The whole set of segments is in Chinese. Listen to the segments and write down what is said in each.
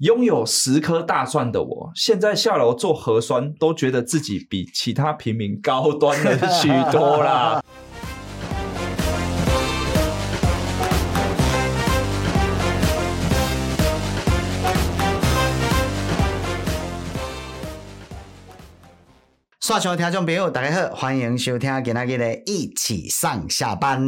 拥有十颗大蒜的我，现在下楼做核酸都觉得自己比其他平民高端了许多啦。刷新听众朋友，大家好，欢迎收听今仔日的一起上下班。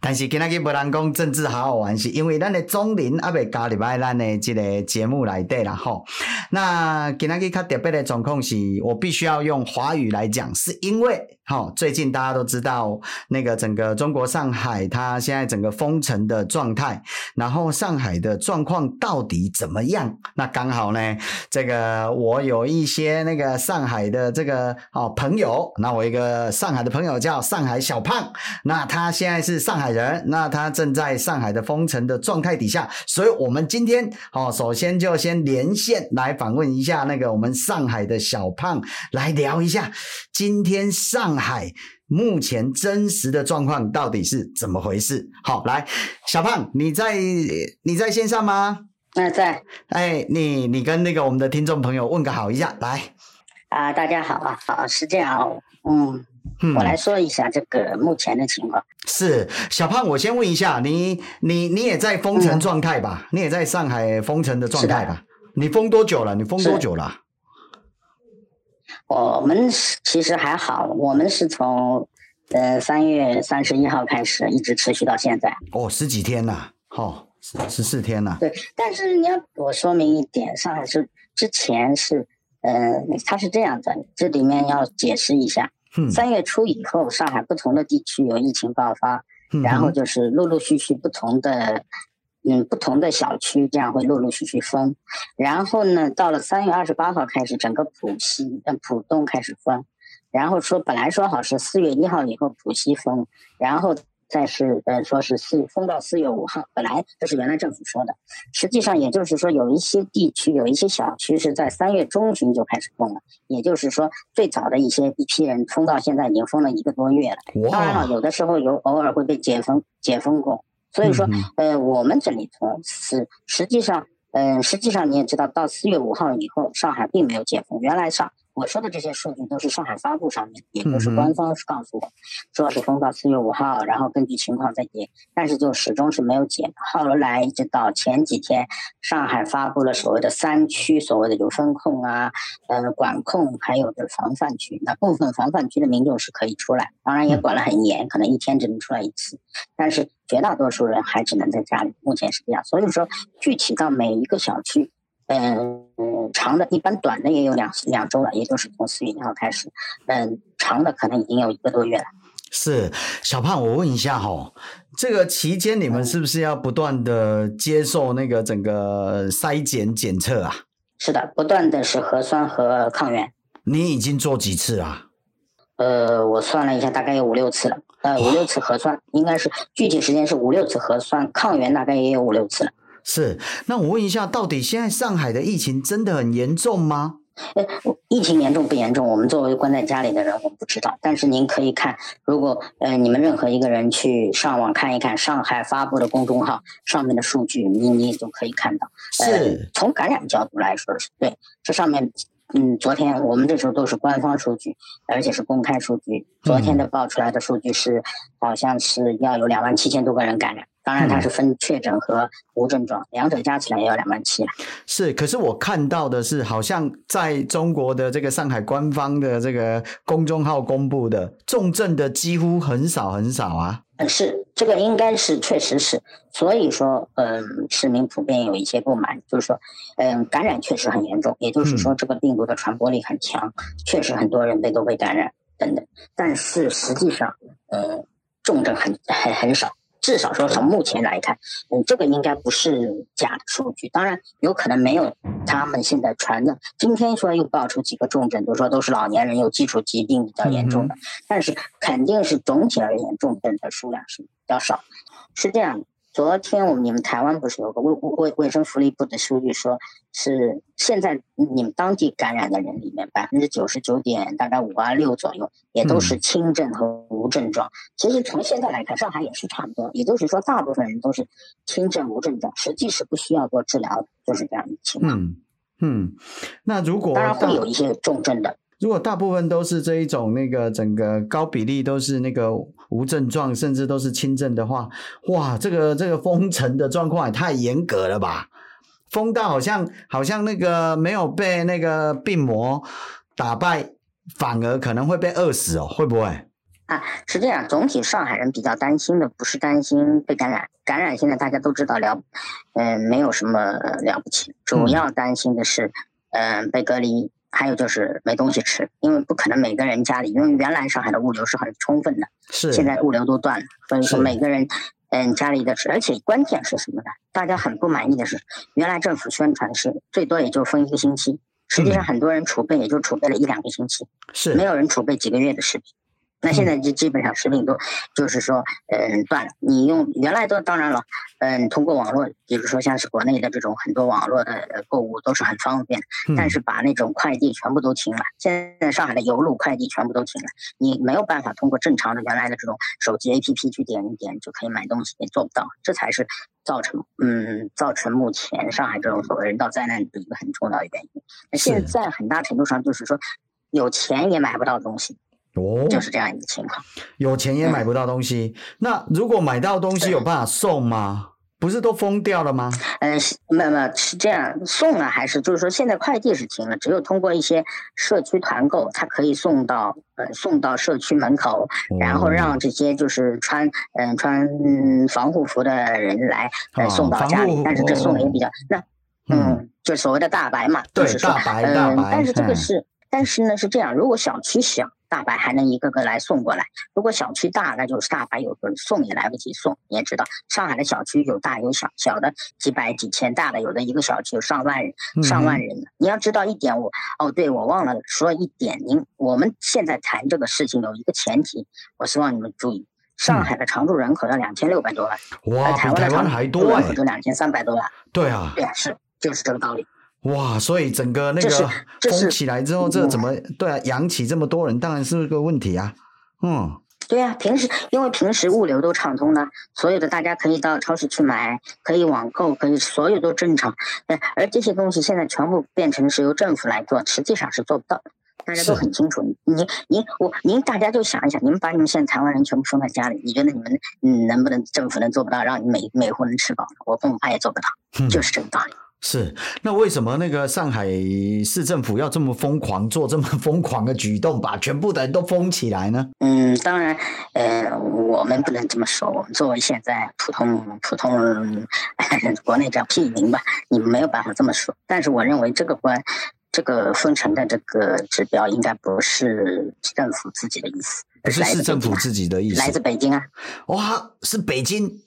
但是今仔日无人讲政治好好玩，是因为咱的中林还未加入来咱的这个节目来对啦吼。那今仔日较特别的状况是，我必须要用华语来讲，是因为。好，最近大家都知道那个整个中国上海，它现在整个封城的状态，然后上海的状况到底怎么样？那刚好呢，这个我有一些那个上海的这个哦朋友，那我一个上海的朋友叫上海小胖，那他现在是上海人，那他正在上海的封城的状态底下，所以我们今天哦，首先就先连线来访问一下那个我们上海的小胖，来聊一下今天上。上海目前真实的状况到底是怎么回事？好，来，小胖，你在你在线上吗？那在。哎，你你跟那个我们的听众朋友问个好一下，来。啊，大家好啊，好，是这样，嗯，嗯，我来说一下这个目前的情况。是，小胖，我先问一下，你你你也在封城状态吧？嗯，你也在上海封城的状态吧？你封多久了？你封多久了？我们其实还好，我们是从呃三月三十一号开始，一直持续到现在。哦，十几天呐，好，十四天呐。对，但是你要我说明一点，上海是之前是，呃，它是这样的，这里面要解释一下。嗯。三月初以后，上海不同的地区有疫情爆发，嗯，然后就是陆陆续续不同的。嗯，不同的小区这样会陆陆续续封，然后呢，到了三月二十八号开始，整个浦西、呃浦东开始封，然后说本来说好是四月一号以后浦西封，然后再是呃说是四封到四月五号，本来这是原来政府说的，实际上也就是说有一些地区有一些小区是在三月中旬就开始封了，也就是说最早的一些一批人封到现在已经封了一个多月了，当然了，有的时候有偶尔会被解封解封过。所以说，呃，我们这里从是实际上，嗯、呃，实际上你也知道，到四月五号以后，上海并没有解封。原来上我说的这些数据都是上海发布上面，也就是官方是告诉我，说是封到四月五号，然后根据情况再解。但是就始终是没有解。后来一直到前几天，上海发布了所谓的三区，所谓的有封控啊，呃，管控，还有就是防范区。那部分防范区的民众是可以出来，当然也管得很严，可能一天只能出来一次，但是。绝大多数人还只能在家里，目前是这样。所以说，具体到每一个小区，嗯，长的一般短的也有两两周了，也就是从四月一号开始，嗯，长的可能已经有一个多月了。是小胖，我问一下哈，这个期间你们是不是要不断的接受那个整个筛检检测啊？是的，不断的是核酸和抗原。你已经做几次啊？呃，我算了一下，大概有五六次了。呃，五六次核酸，应该是具体时间是五六次核酸，抗原大概也有五六次了。是，那我问一下，到底现在上海的疫情真的很严重吗？呃，疫情严重不严重？我们作为关在家里的人，我们不知道。但是您可以看，如果呃你们任何一个人去上网看一看上海发布的公众号上面的数据，你你就可以看到。是。呃，从感染角度来说，是对这上面。嗯，昨天我们这时候都是官方数据，而且是公开数据。昨天的报出来的数据是，好像是要有两万七千多个人感染。当然，它是分确诊和无症状，两者加起来也要两万七。是，可是我看到的是，好像在中国的这个上海官方的这个公众号公布的重症的几乎很少很少啊。嗯，是这个应该是确实是，所以说，嗯，市民普遍有一些不满，就是说，嗯，感染确实很严重，也就是说，这个病毒的传播力很强，确实很多人被都被感染等等，但是实际上，嗯，重症很很很少，至少说从目前来看，嗯，这个应该不是假的数据。当然，有可能没有他们现在传的。今天说又爆出几个重症，都说都是老年人有基础疾病比较严重的，嗯、但是肯定是总体而言重症的数量是比较少。是这样的。昨天我们你们台湾不是有个卫卫卫生福利部的数据说，是现在你们当地感染的人里面百分之九十九点大概五啊六左右，也都是轻症和无症状。其实从现在来看，上海也是差不多，也就是说大部分人都是轻症无症状，实际是不需要做治疗的，就是这样的情况。嗯嗯，那如果当然会有一些重症的。如果大部分都是这一种那个整个高比例都是那个无症状，甚至都是轻症的话，哇，这个这个封城的状况也太严格了吧？封到好像好像那个没有被那个病魔打败，反而可能会被饿死哦，会不会？啊，是这样。总体上海人比较担心的不是担心被感染，感染现在大家都知道了，嗯、呃，没有什么了不起。主要担心的是，嗯、呃，被隔离。还有就是没东西吃，因为不可能每个人家里，因为原来上海的物流是很充分的，是现在物流都断了，所以说每个人嗯家里的吃，而且关键是什么呢？大家很不满意的是，原来政府宣传是最多也就封一个星期，实际上很多人储备也就储备了一两个星期，是没有人储备几个月的食品。那现在就基本上食品都就是说，嗯，断了。你用原来都当然了，嗯，通过网络，比如说像是国内的这种很多网络的购物都是很方便，但是把那种快递全部都停了。现在上海的邮路快递全部都停了，你没有办法通过正常的原来的这种手机 APP 去点一点就可以买东西，也做不到。这才是造成嗯造成目前上海这种所谓人道灾难的一个很重要的原因。那现在很大程度上就是说，有钱也买不到东西。哦，就是这样一个情况，有钱也买不到东西。嗯、那如果买到东西有办法送吗？不是都封掉了吗？嗯，没有没有，是这样送呢，还是就是说现在快递是停了，只有通过一些社区团购，它可以送到呃送到社区门口，哦、然后让这些就是穿嗯、呃、穿防护服的人来呃送到家里。哦、但是这送的也比较、哦、那嗯，嗯就所谓的大白嘛，对，就是说大白大白。但是这个是，嗯、但是呢是这样，如果小区小。大白还能一个个来送过来，如果小区大，那就是大白有个送也来不及送。你也知道，上海的小区有大有小，小的几百几千，大的有的一个小区有上万人，上万人。嗯、你要知道一点，我哦，对，我忘了说一点，您我们现在谈这个事情有一个前提，我希望你们注意，上海的常住人口要两千六百多万，哇，比台湾的常住人口就两千三百多万。对啊，对啊，是就是这个道理。哇，所以整个那个封起来之后，这怎么对啊？养起这么多人，当然是个问题啊。嗯，对啊，平时因为平时物流都畅通的，所有的大家可以到超市去买，可以网购，可以所有都正常。而这些东西现在全部变成是由政府来做，实际上是做不到的。大家都很清楚。您、您、我、您，大家就想一想，你们把你们现在台湾人全部封在家里，你觉得你们嗯能不能政府能做不到，让你每每户人吃饱？我恐怕也做不到，嗯、就是这个道理。是，那为什么那个上海市政府要这么疯狂做这么疯狂的举动，把全部的人都封起来呢？嗯，当然，呃，我们不能这么说。我们作为现在普通普通人，国内叫屁民吧，你们没有办法这么说。但是我认为这个关，这个封城的这个指标应该不是政府自己的意思，不是市政府自己的意思，来自北京啊。哇，是北京。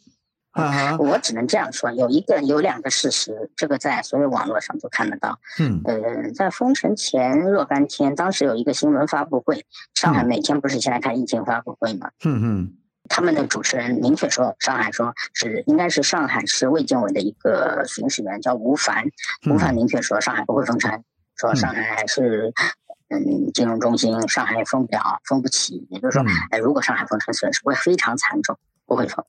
Uh huh. 我只能这样说，有一个有两个事实，这个在所有网络上都看得到。嗯，呃，在封城前若干天，当时有一个新闻发布会，上海每天不是现在开疫情发布会吗？嗯嗯，他们的主持人明确说，上海说是应该是上海市卫健委的一个巡视员叫吴凡，吴凡明确说上海不会封城，说上海还是嗯金融中心，上海封不了，封不起，也就是说，哎，如果上海封城，损失会非常惨重，不会封。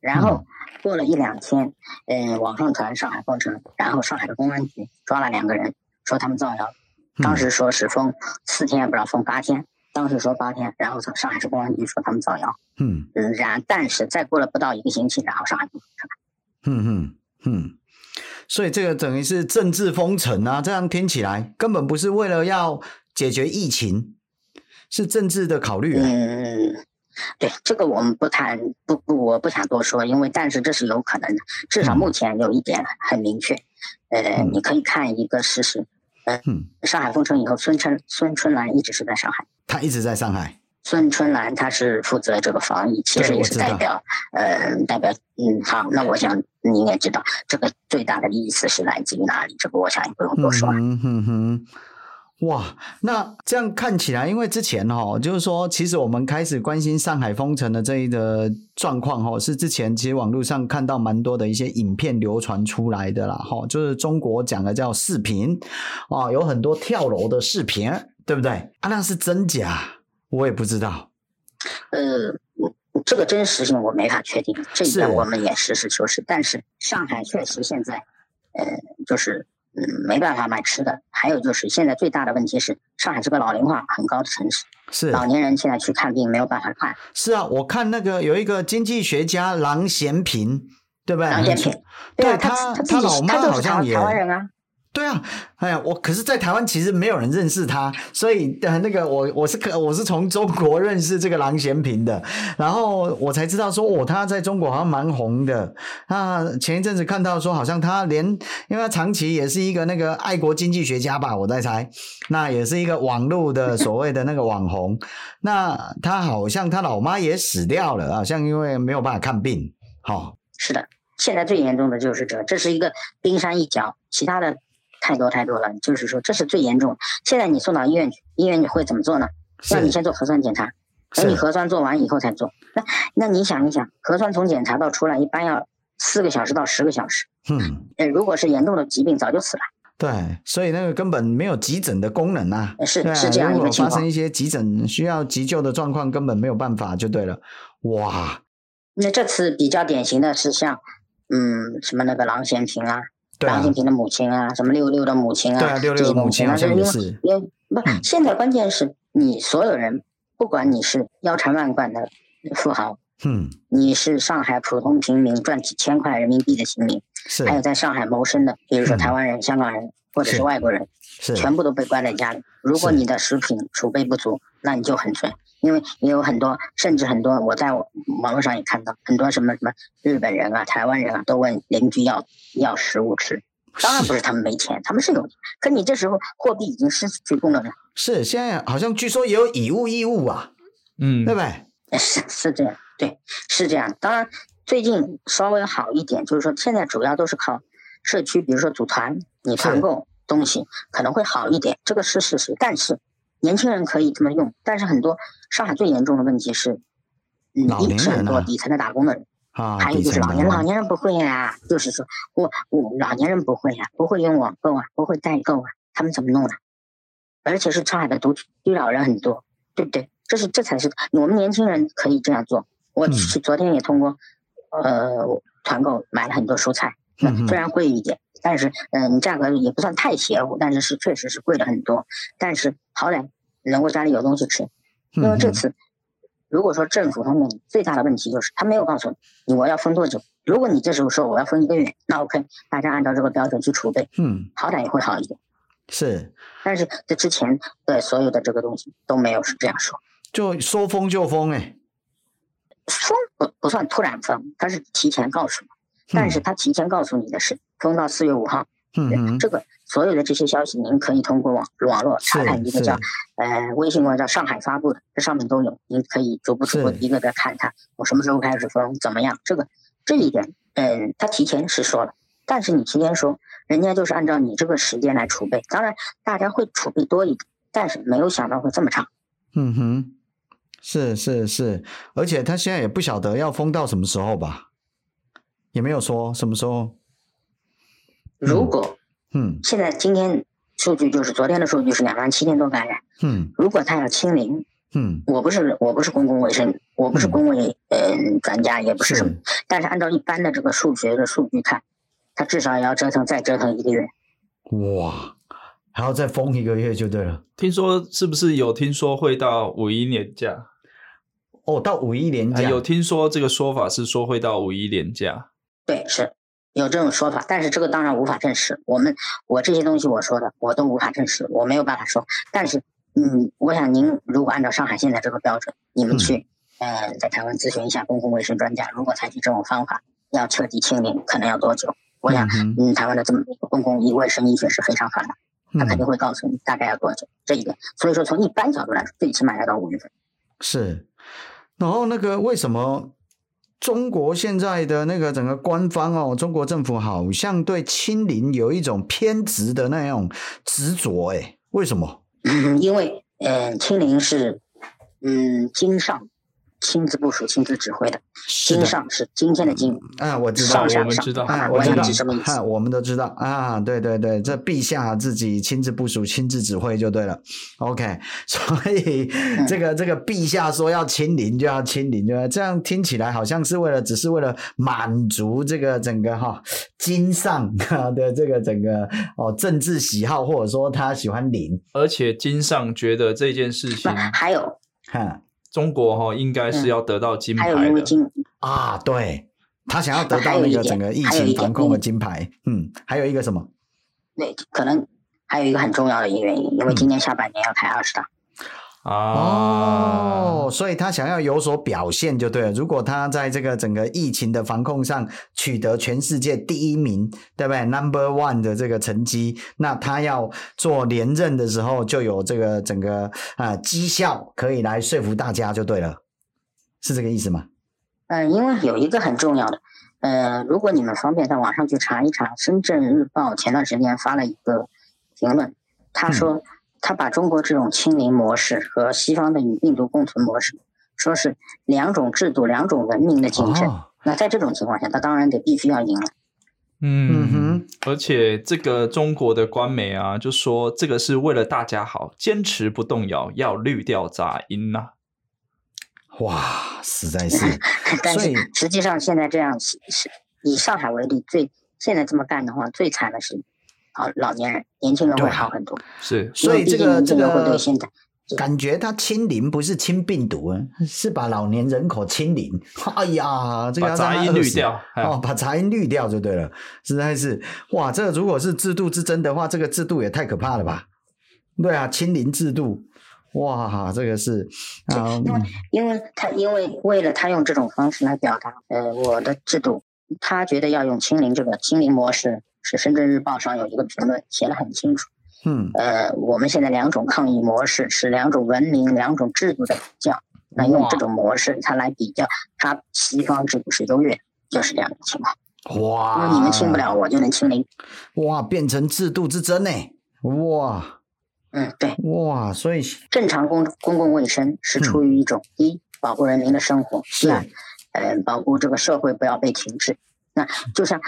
然后。过了一两天，嗯，网上传上海封城，然后上海的公安局抓了两个人，说他们造谣。当时说是封四天，不知道封八天。当时说八天，然后从上海市公安局说他们造谣。嗯，然但是再过了不到一个星期，然后上海封城。嗯嗯嗯，所以这个等于是政治封城啊，这样听起来根本不是为了要解决疫情，是政治的考虑啊。嗯。对这个我们不谈，不不，我不想多说，因为但是这是有可能的，至少目前有一点很明确，嗯、呃，你可以看一个事实，呃，嗯，上海封城以后，孙春孙春兰一直是在上海，他一直在上海，孙春兰他是负责这个防疫，其实也是代表，呃，代表，嗯，好，那我想你应该知道这个最大的意思是来自于哪里，这个我想也不用多说。嗯哼哼。哇，那这样看起来，因为之前哈，就是说，其实我们开始关心上海封城的这一个状况哈，是之前其实网络上看到蛮多的一些影片流传出来的啦哈，就是中国讲的叫视频啊，有很多跳楼的视频，对不对？啊，那是真假？我也不知道。呃，这个真实性我没法确定，这一点我们也实事求是。但是上海确实现在，呃，就是。嗯，没办法买吃的。还有就是，现在最大的问题是，上海是个老龄化很高的城市，是老年人现在去看病没有办法看。是啊，我看那个有一个经济学家郎咸平，对不对？郎咸平，对他，他，他老妈好像也台湾人啊。对啊，哎呀，我可是，在台湾其实没有人认识他，所以呃，那个我我是可我是从中国认识这个郎咸平的，然后我才知道说，哦，他在中国好像蛮红的。那前一阵子看到说，好像他连，因为他长期也是一个那个爱国经济学家吧，我在猜，那也是一个网络的所谓的那个网红。那他好像他老妈也死掉了，好像因为没有办法看病。好、哦，是的，现在最严重的就是这，这是一个冰山一角，其他的。太多太多了，就是说这是最严重。现在你送到医院去，医院你会怎么做呢？让你先做核酸检查，等你核酸做完以后才做。那那你想一想，核酸从检查到出来一般要四个小时到十个小时。嗯，呃，如果是严重的疾病，早就死了。对，所以那个根本没有急诊的功能啊。是是这样一个情况。如果发生一些急诊需要急救的状况，根本没有办法，就对了。哇，那这次比较典型的是像，嗯，什么那个郎咸平啊。郎咸平的母亲啊，什么六六的母亲啊，对啊，六六的母亲啊，这个是，因为不，现在关键是你所有人，不管你是腰缠万贯的富豪，嗯，你是上海普通平民赚几千块人民币的平民，是，还有在上海谋生的，比如说台湾人、香港人或者是外国人，是，全部都被关在家里。如果你的食品储备不足，那你就很衰。因为也有很多，甚至很多，我在网络上也看到很多什么什么日本人啊、台湾人啊，都问邻居要要食物吃。当然不是他们没钱，他们是有钱，可你这时候货币已经失去功能了。是，现在好像据说也有以物易物啊，嗯，对不对？是是这样，对，是这样。当然最近稍微好一点，就是说现在主要都是靠社区，比如说组团，你团购东西可能会好一点，这个是事实。但是年轻人可以这么用，但是很多上海最严重的问题是，嗯，一是很多底层的打工的人。啊，还有就是老年老年人不会呀、啊，就是说我我老年人不会呀、啊，不会用网购啊，不会代购啊，他们怎么弄呢？而且是上海的独居老人很多，对不对？这是这才是我们年轻人可以这样做。我昨天也通过、嗯、呃团购买了很多蔬菜，虽然贵一点，嗯、但是嗯、呃、价格也不算太邪乎，但是是确实是贵了很多，但是好歹能够家里有东西吃，因为这次。嗯如果说政府方面最大的问题就是他没有告诉你我要封多久，如果你这时候说我要封一个月，那 OK，大家按照这个标准去储备，嗯，好歹也会好一点。是，但是这之前对所有的这个东西都没有是这样说，就说封就封哎，封不不算突然封，他是提前告诉你，但是他提前告诉你的是封到四月五号。嗯，这个所有的这些消息，您可以通过网网络查看一个叫呃微信网叫上海发布的，这上面都有，您可以逐步逐步一个个看看我什么时候开始封，怎么样？这个这一点，嗯，他提前是说了，但是你提前说，人家就是按照你这个时间来储备，当然大家会储备多一点，但是没有想到会这么长。嗯哼，是是是，而且他现在也不晓得要封到什么时候吧，也没有说什么时候。如果，嗯，现在今天数据就是昨天的数据是两万七千多感染，嗯，如果他要清零，嗯，我不是我不是公共卫生，我不是公卫呃专家，也不是什么，但是按照一般的这个数学的数据看，他至少也要折腾再折腾一个月，哇，还要再封一个月就对了。听说是不是有听说会到五一年假？哦，到五一连假，有听说这个说法是说会到五一连假，对，是。有这种说法，但是这个当然无法证实。我们我这些东西我说的，我都无法证实，我没有办法说。但是，嗯，我想您如果按照上海现在这个标准，你们去，嗯、呃，在台湾咨询一下公共卫生专家，如果采取这种方法，要彻底清零，可能要多久？我想，嗯，嗯，台湾的这么一个公共医卫生医学是非常发达，他肯定会告诉你大概要多久。这一点，所以说从一般角度来说，最起码要到五月份。是，然后那个为什么中国现在的那个整个官方哦，中国政府好像对清零有一种偏执的那种执着，哎，为什么？因为嗯，清零是嗯，经上。亲自部署、亲自指挥的，经上是今天的经啊，我知道，我们知道，啊，我知道什么意思？啊，我们都知道啊，对对对，这陛下自己亲自部署、亲自指挥就对了。OK，所以、嗯、这个这个陛下说要亲临就要清零，就这样听起来好像是为了，只是为了满足这个整个哈经上的这个整个哦政治喜好，或者说他喜欢零，而且经上觉得这件事情还有哈。中国哈应该是要得到金牌的，啊，对，他想要得到那个整个疫情防控的金牌，嗯，还有一个什么？对，可能还有一个很重要的一个原因，因为今年下半年要开二十大。哦，所以他想要有所表现就对了。如果他在这个整个疫情的防控上取得全世界第一名，对不对？Number one 的这个成绩，那他要做连任的时候就有这个整个啊绩效可以来说服大家就对了，是这个意思吗？嗯，因为有一个很重要的，呃，如果你们方便在网上去查一查，《深圳日报》前段时间发了一个评论，他说。嗯他把中国这种清零模式和西方的与病毒共存模式，说是两种制度、两种文明的竞争。哦、那在这种情况下，他当然得必须要赢了。嗯哼，而且这个中国的官媒啊，就说这个是为了大家好，坚持不动摇，要滤掉杂音呐、啊。哇，实在是。但是实际上现在这样是以上海为例，最现在这么干的话，最惨的是。好，老年人、年轻人会好很多。是，所以这个这个会对现在感觉他清零不是清病毒啊，是把老年人口清零。哎呀，这个要把杂音滤掉哦，把杂音滤掉就对了。实在是哇，这个如果是制度之争的话，这个制度也太可怕了吧？对啊，清零制度，哇，这个是啊，因为因为他因为为了他用这种方式来表达，呃，我的制度，他觉得要用清零这个清零模式。是《深圳日报》上有一个评论写的很清楚，嗯，呃，我们现在两种抗疫模式是两种文明、两种制度的比较，那用这种模式它来比较，它西方制度是优越，就是这样的情况。哇，你们清不了，我就能清零。哇，变成制度之争呢？哇，嗯，对，哇，所以正常公公共卫生是出于一种、嗯、一保护人民的生活，是，呃，保护这个社会不要被停滞，那就像。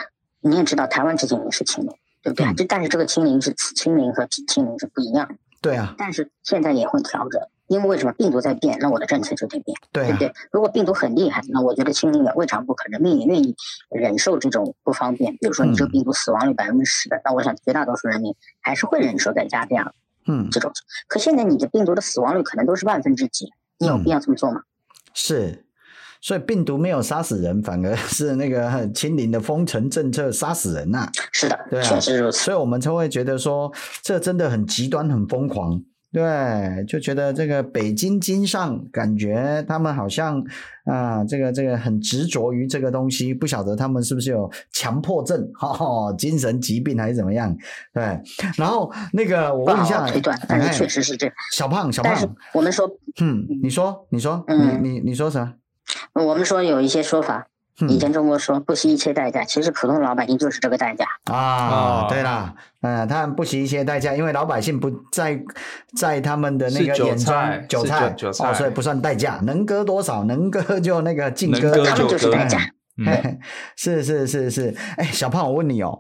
你也知道，台湾之前也是清零，对不对？这、嗯、但是这个清零是此清零和彼清零是不一样的。对啊。但是现在也会调整，因为为什么病毒在变，那我的政策就得变，对、啊、对不对？如果病毒很厉害，那我觉得清零也未尝不可，人民也愿意忍受这种不方便。比如说，你这个病毒死亡率百分之十的，那、嗯、我想绝大多数人民还是会忍受在家这样。嗯。这种。可现在你的病毒的死亡率可能都是万分之几，你有必要这么做吗？嗯、是。所以病毒没有杀死人，反而是那个清零的封城政策杀死人呐、啊。是的，对啊，确实如此。所以我们才会觉得说，这真的很极端、很疯狂。对，就觉得这个北京经上感觉他们好像啊，这个这个很执着于这个东西，不晓得他们是不是有强迫症、哈，精神疾病还是怎么样？对。然后那个我问一下，推断，但是确实是这样。小胖，小胖，我们说，嗯，你说，你说，嗯，你你你说啥？我们说有一些说法，以前中国说不惜一切代价，其实普通老百姓就是这个代价啊。对啦，嗯，他们不惜一切代价，因为老百姓不在在他们的那个眼中韭菜，韭菜哦，所以不算代价，能割多少能割就那个尽割，他们就是代价。是是是是，哎，小胖，我问你哦，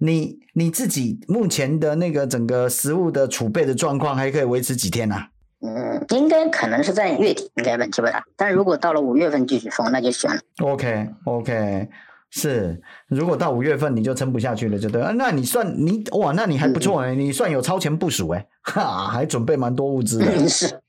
你你自己目前的那个整个食物的储备的状况还可以维持几天呢？嗯，应该可能是在月底，应该问题不大。但如果到了五月份继续封，那就悬了。Okay, 是。如果到五月份你就撑不下去了，就对。那你算你哇，那你还不错哎，嗯、你算有超前部署哎，哈，还准备蛮多物资是，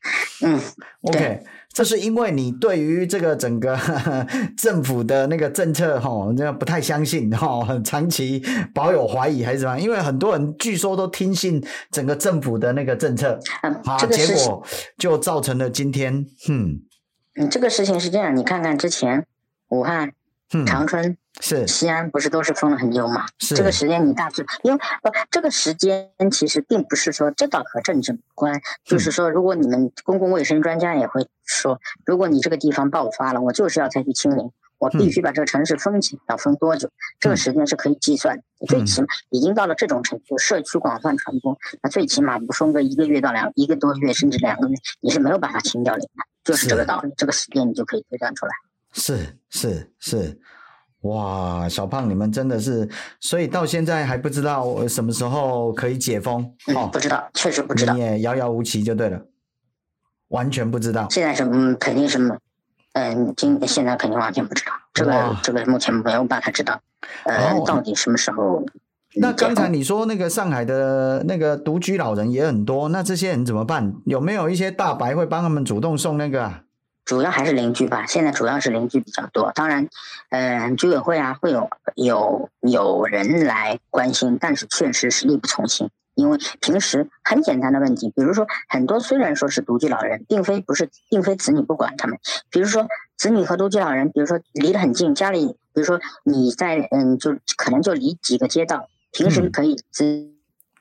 嗯，OK。这是因为你对于这个整个 政府的那个政策哈，这样不太相信哈，长期保有怀疑还是什么？因为很多人据说都听信整个政府的那个政策，嗯，这个结果就造成了今天，嗯，嗯，这个事情是这样，你看看之前武汉、长春是。西安不是都是封了很久吗？是。这个时间你大致，因为不这个时间其实并不是说这倒和政治无关，就是说如果你们公共卫生专家也会说，如果你这个地方爆发了，我就是要采取清零，我必须把这个城市封起，要封多久？这个时间是可以计算的，最起码已经到了这种程度，社区广泛传播，那最起码不封个一个月到两一个多月，甚至两个月，你是没有办法清掉零的，就是这个道理，这个时间你就可以推断出来。是是是，哇，小胖你们真的是，所以到现在还不知道什么时候可以解封，哦，不知道，确实不知道，你也遥遥无期就对了，完全不知道。现在是嗯，肯定是嗯，今现在肯定完全不知道，这个这个目前没有办法知道，呃，到底什么时候？那刚才你说那个上海的那个独居老人也很多，那这些人怎么办？有没有一些大白会帮他们主动送那个啊？主要还是邻居吧，现在主要是邻居比较多。当然，呃，居委会啊会有有有人来关心，但是确实是力不从心。因为平时很简单的问题，比如说很多虽然说是独居老人，并非不是，并非子女不管他们。比如说子女和独居老人，比如说离得很近，家里，比如说你在嗯，就可能就离几个街道，平时可以自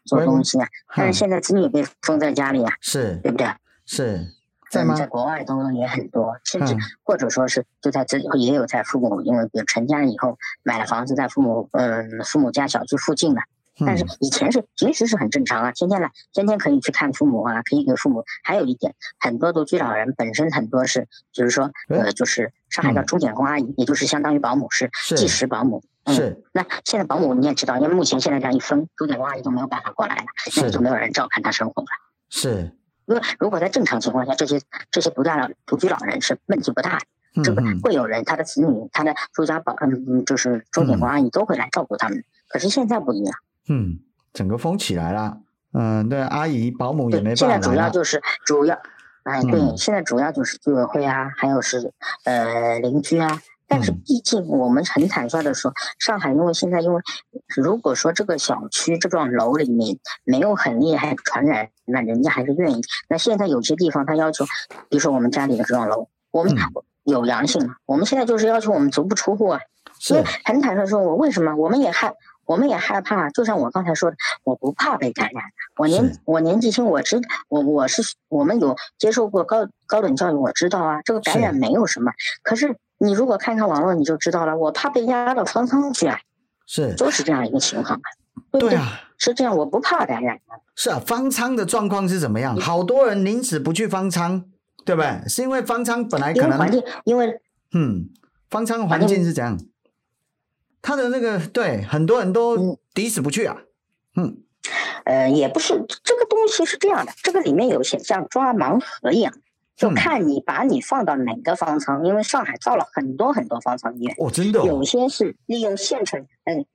做东西啊。嗯、但是现在子女被封在家里啊，是对不对？是。在吗？在国外都也很多，甚至或者说是就在这里也有在父母，因为比如成家以后买了房子在父母嗯父母家小区附近的，但是以前是平时是很正常啊，天天来，天天可以去看父母啊，可以给父母。还有一点，很多独居老人本身很多是，就是说呃，就是上海叫钟点工阿姨，也就是相当于保姆，是计时保姆。是。那现在保姆你也知道，因为目前现在这样一分，钟点工阿姨都没有办法过来了，那就没有人照看他生活了。是。因为如果在正常情况下，这些这些独家老独居老人是问题不大的，这个会有人他的子女、他的住家保嗯，就是钟点工阿姨都会来照顾他们。可是现在不一样，嗯，整个封起来了，嗯，对，阿姨保姆也没办法。现在主要就是主要，哎，对，现在主要就是居委会啊，还有是呃邻居啊。但是毕竟我们很坦率的说，上海因为现在因为如果说这个小区这幢楼里面没有很厉害传染，那人家还是愿意。那现在有些地方他要求，比如说我们家里的这幢楼，我们有阳性，我们现在就是要求我们足不出户啊。所以很坦率说，我为什么我们也害我们也害怕？就像我刚才说的，我不怕被感染。我年我年纪轻，我知我我是我们有接受过高高等教育，我知道啊，这个感染没有什么。可是。你如果看看网络，你就知道了。我怕被压到方舱去啊，是，就是这样一个情况，对不对？对啊，是这样，我不怕感染。是啊，方舱的状况是怎么样？好多人宁死不去方舱，对不对？是因为方舱本来可能环境，因为嗯，方舱环境是怎样，他的那个对很多人都抵死不去啊。嗯，呃，也不是这个东西是这样的，这个里面有些像抓盲盒一样。就看你把你放到哪个方舱，因为上海造了很多很多方舱医院。哦，真的哦。有些是利用县城，嗯，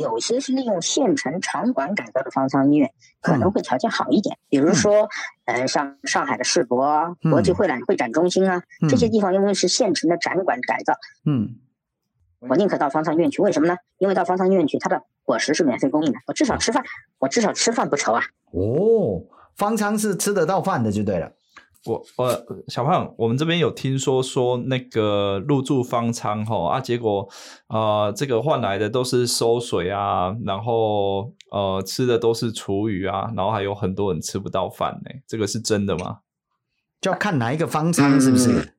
有些是利用县城场馆改造的方舱医院，可能会条件好一点。比如说，呃，像上海的世博、国际会展会展中心啊，这些地方因为是县城的展馆改造，嗯，我宁可到方舱医院去。为什么呢？因为到方舱医院去，它的伙食是免费供应的，我至少吃饭，我至少吃饭不愁啊。哦，方舱是吃得到饭的，就对了。我我小胖，我们这边有听说说那个入住方舱吼啊，结果呃这个换来的都是收水啊，然后呃吃的都是厨余啊，然后还有很多人吃不到饭呢，这个是真的吗？就要看哪一个方舱是不是？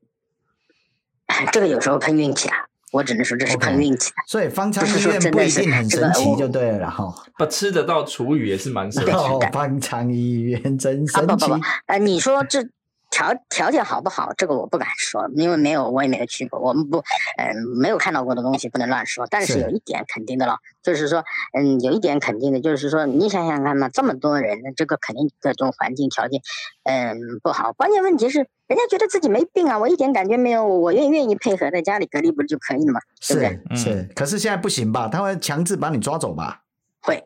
嗯、这个有时候碰运气啊，我只能说这是碰运气。Okay. 所以方舱医院不一定很神奇就对了哈。不吃得到厨余也是蛮神奇的。哦、方舱医院真神奇。啊、不不不呃，你说这。条条件好不好？这个我不敢说，因为没有，我也没有去过。我们不，嗯、呃，没有看到过的东西不能乱说。但是有一点肯定的了，是就是说，嗯，有一点肯定的就是说，你想想看嘛，这么多人，这个肯定各种环境条件，嗯，不好。关键问题是，人家觉得自己没病啊，我一点感觉没有，我愿愿意配合在家里隔离不就可以了吗？是对不对？是。可是现在不行吧？他会强制把你抓走吧？会。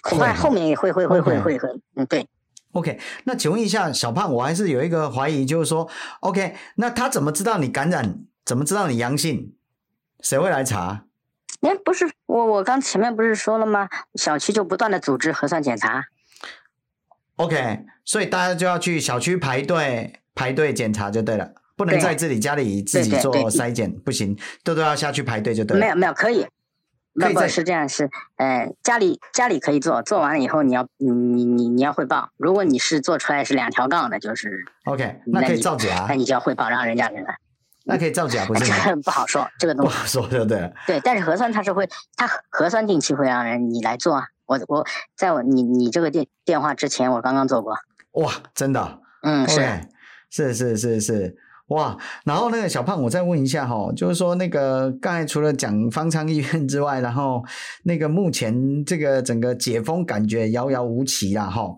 恐怕后面也会会会会会会，嗯，对。OK，那请问一下小胖，我还是有一个怀疑，就是说，OK，那他怎么知道你感染？怎么知道你阳性？谁会来查？哎，不是我，我刚前面不是说了吗？小区就不断的组织核酸检查。OK，所以大家就要去小区排队排队检查就对了，不能在自己家里自己做筛检，不行，都都要下去排队就对了。没有没有，可以。可以不是这样，是呃，家里家里可以做，做完了以后你要你你你你要汇报。如果你是做出来是两条杠的，就是 OK，那可以造假，那你就要汇报，让人家人来。那可以造假 不是吗？这个不好说，这个 东西不好说，对不对？对，但是核酸它是会，它核酸定期会让人你来做啊。我我在我你你这个电电话之前，我刚刚做过。哇，真的？嗯，是是是是是。哇，然后那个小胖，我再问一下哈，就是说那个刚才除了讲方舱医院之外，然后那个目前这个整个解封感觉遥遥无期啦哈。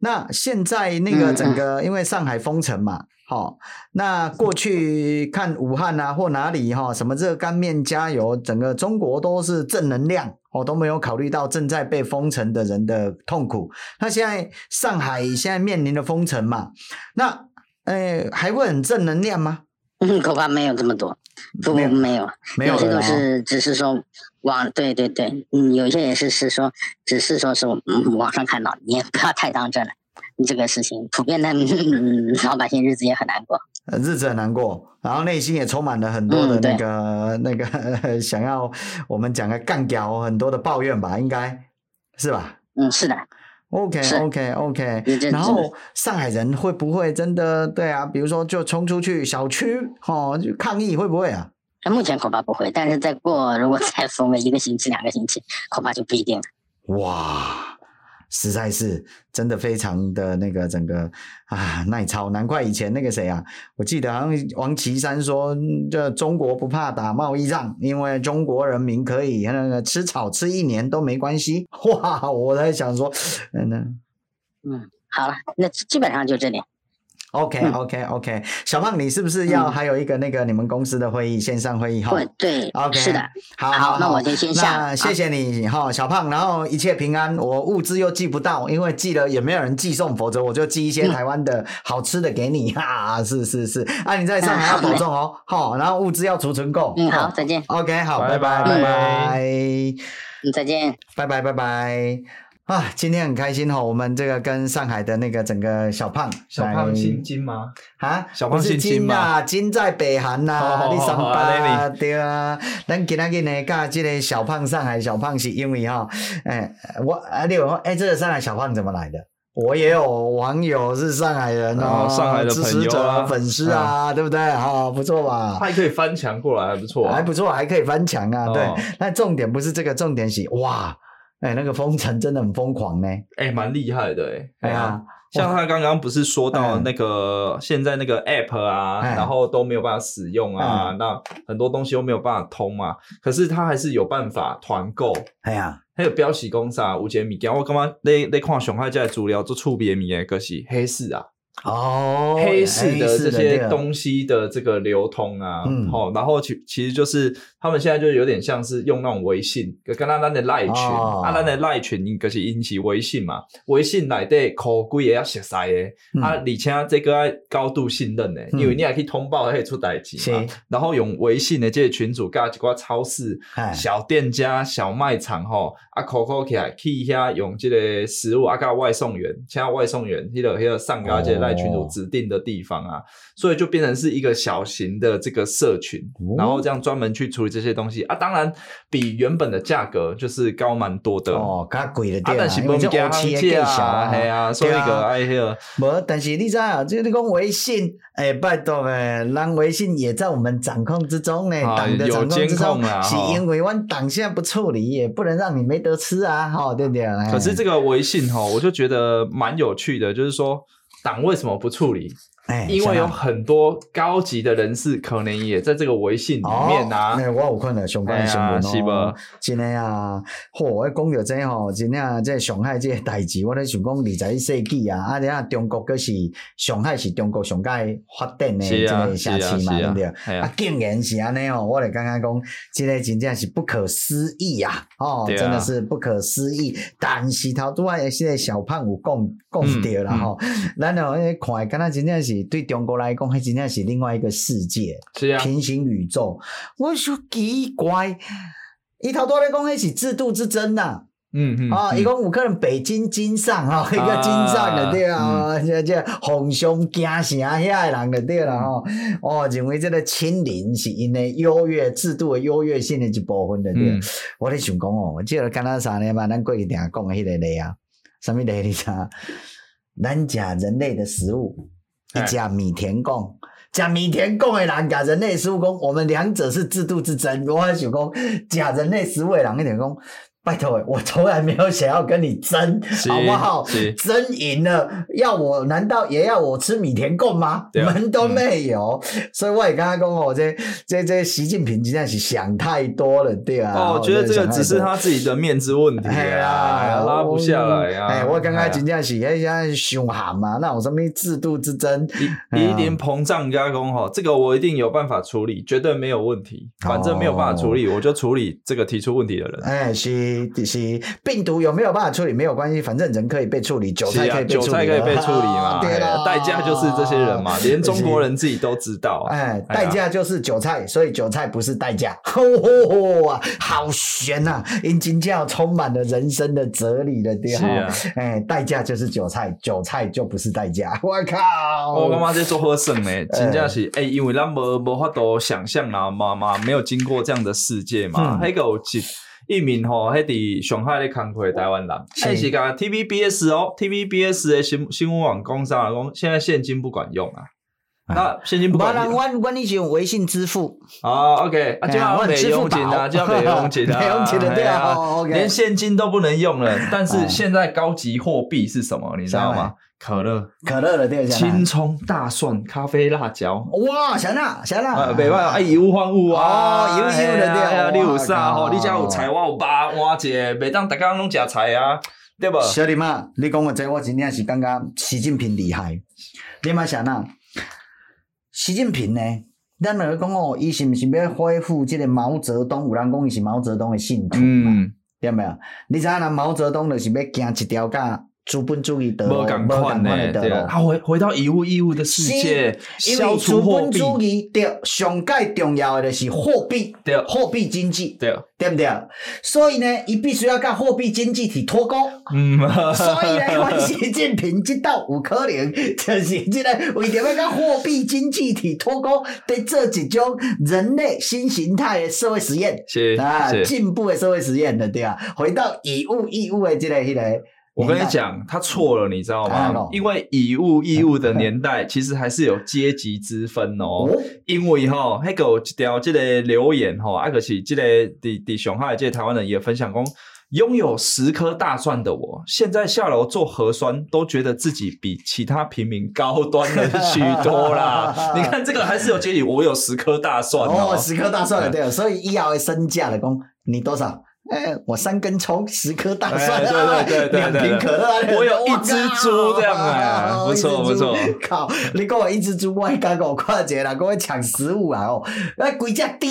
那现在那个整个因为上海封城嘛，好，那过去看武汉啊或哪里哈，什么热干面加油，整个中国都是正能量哦，都没有考虑到正在被封城的人的痛苦。那现在上海现在面临的封城嘛，那。哎，还会很正能量吗？嗯，恐怕没有这么多，不，没有，没有，没有，些都是只是说网，对对对，嗯，有些也是是说，只是说是嗯网上看到，你也不要太当真了。你这个事情，普遍的嗯老百姓日子也很难过，日子很难过，然后内心也充满了很多的那个、嗯、那个 想要我们讲个干掉，很多的抱怨吧，应该是吧？嗯，是的。OK OK OK，然后上海人会不会真的对啊？比如说就冲出去小区哦，就抗议会不会啊？那目前恐怕不会，但是再过如果再封个一个星期、两个星期，恐怕就不一定了。哇！实在是真的非常的那个整个啊耐操，难怪以前那个谁啊，我记得好像王岐山说，这中国不怕打贸易战，因为中国人民可以那个吃草吃一年都没关系。哇，我在想说，嗯嗯，好了，那基本上就这点。OK OK OK，小胖，你是不是要还有一个那个你们公司的会议线上会议哈？对对，OK，是的。好，好，那我就先下。那谢谢你哈，小胖，然后一切平安。我物资又寄不到，因为寄了也没有人寄送，否则我就寄一些台湾的好吃的给你 哈。是是是，啊，你在上海要保重哦。好，然后物资要储存够。嗯，好，再见。OK，好，拜拜拜拜。嗯，再见。拜拜拜拜。啊，今天很开心哈，我们这个跟上海的那个整个小胖，小胖姓金吗？啊，小胖姓金啊，金在北韩呐、啊，你上班啊，对啊。咱今仔日呢，跟这个小胖上海小胖是因为哈，哎，我啊，你有哎，这个上海小胖怎么来的？我也有网友是上海人哦，上海的支持者、粉丝啊，对不对？哈，不错吧？还可以翻墙过来，还不错，还不错，还可以翻墙啊。对，那重点不是这个，重点是哇。哎、欸，那个封城真的很疯狂呢！哎、欸，蛮厉害的哎。哎呀、啊，像他刚刚不是说到那个现在那个 app 啊，欸、然后都没有办法使用啊，欸、那很多东西都没有办法通嘛。可是他还是有办法团购。哎呀，还有标喜公司啊，五杰米，我刚刚那那看熊海家的资料做触别米诶，可是黑市啊。哦，黑市的这些东西的这个流通啊，嗯，好，然后其其实就是他们现在就有点像是用那种微信，跟他那的赖群，啊，那的赖群应该是引起微信嘛，微信内底口贵也要熟悉的，啊，而且这个要高度信任的，因为你还可以通报，还可以出代志嘛，然后用微信的这些群主，加几个超市、小店家、小卖场，吼，啊，口口起来，去一下用这个食物，啊，加外送员，请外送员，迄个迄个上高这个。在群主指定的地方啊，所以就变成是一个小型的这个社群，然后这样专门去处理这些东西啊。当然比原本的价格就是高蛮多的哦，较贵的店啊，因为这欧企业小啊，系啊，所以个哎呀，无，但是你知啊，就你讲微信，哎，拜托诶，让微信也在我们掌控之中呢，党的掌控之中啊，是因为我们党现在不处理，也不能让你没得吃啊，哈，对不对？可是这个微信哈，我就觉得蛮有趣的，就是说。党为什么不处理？哎，因为有很多高级的人士可能也在这个微信里面啊。那、哦、我有看到相关的新闻哦，是吧？真的啊，嚯！我讲到这吼，真的这上海这个代志，我咧想讲二十一世纪啊，啊，你看中国就是上海是中国上届发展的这个城市嘛，对不对？啊，竟然是安尼哦，我咧刚刚讲，这个真正是不可思议呀！哦，真的是不可思议。但是头拄啊现在小胖有讲讲对了吼，咱哦看，敢若真正是。对中国来讲，还真正是另外一个世界，是啊，平行宇宙。我说奇怪，伊头拄仔讲，迄是制度之争呐、啊。嗯嗯啊，伊讲有可能北京金上哈，一个金上的对啊，即即红熊惊城遐的人的对啦吼，哦，认为即个清零是因为优越制度的优越性的一部分的对。我咧想讲哦，这个干那啥呢嘛，咱过去定讲的迄个例啊，什么例？你知？咱食人类的食物，一食米田共，食米田共的人，甲人类食物讲，我们两者是制度之争。我还想讲，食人类食物的人一点讲。拜托，我从来没有想要跟你争，好不好？争赢了，要我难道也要我吃米田共吗？门都没有，所以我也跟他讲我，这这这习近平真的是想太多了，对啊。哦，我觉得这个只是他自己的面子问题啊，拉不下来啊。哎，我刚刚真正是哎呀，凶悍嘛，那我什么制度之争？一点膨胀加工哈，这个我一定有办法处理，绝对没有问题。反正没有办法处理，我就处理这个提出问题的人。哎，是。是病毒有没有办法处理没有关系，反正人可以被处理，韭菜可以被处理，啊、韭菜可以被处理嘛？对了，代价就是这些人嘛，连中国人自己都知道。哎，代价就是韭菜，所以韭菜不是代价。哇，好悬呐！阴经教充满了人生的哲理的对啊。哎，代价就是韭菜，韭菜就不是代价。我靠！我干嘛在做和尚呢？真正是哎，因为咱无无法度想象啊妈妈，没有经过这样的世界嘛，还有一名吼，喺伫上海咧工作的台湾人，还是讲 TVBS 哦，TVBS 的新新闻网讲啥讲，现在现金不管用啊。那现金不管用，我我你是用微信支付哦？OK，啊，就要美用钱啊，就要没用钱啊，没用钱的对啊连现金都不能用了。但是现在高级货币是什么？你知道吗？可乐，可乐的对，青葱、大蒜、咖啡、辣椒，哇，想啦想啦，袂歹啊，以物换物啊，哦，有有的对，你有啥吼？你家有菜，我有肉，换一个，袂当逐工拢食菜啊，对不？小弟嘛，你讲的这我真正是感觉习近平厉害。你嘛想啦，习近平呢？咱来讲哦，伊是毋是要恢复这个毛泽东？有人讲伊是毛泽东的信徒嘛？对没有？你知影啦，毛泽东就是要行一条街。资本主义的，无共款的，对啊，他回回到以物易物的世界，消除货币。资本主义对，上盖重要的就是货币，对，货币经济，对，对不对？所以呢，伊必须要跟货币经济体脱钩。嗯，所以呢，我习近平这道有可能就是这个为着要跟货币经济体脱钩，对做一种人类新形态的社会实验，是啊，进步的社会实验的，对啊，回到以物易物的这个迄个。我跟你讲，他错了，你知道吗？因为以物 易物的年代，其实还是有阶级之分哦。因为哈，那个一条这个留言哈，啊，可是这个伫伫上海这个台湾人也分享讲，拥有十颗大蒜的我，现在下楼做核酸都觉得自己比其他平民高端了许多啦。你看这个还是有阶级，我有十颗大蒜哦，十颗大蒜的对，所以医药的身价的讲，你多少？哎，我三根葱，十颗大蒜，对对对，两瓶可乐，我有一只猪这样啊，不错不错。靠，你讲我一只猪，我刚刚我看见了，跟我抢食物啊哦，那规只猪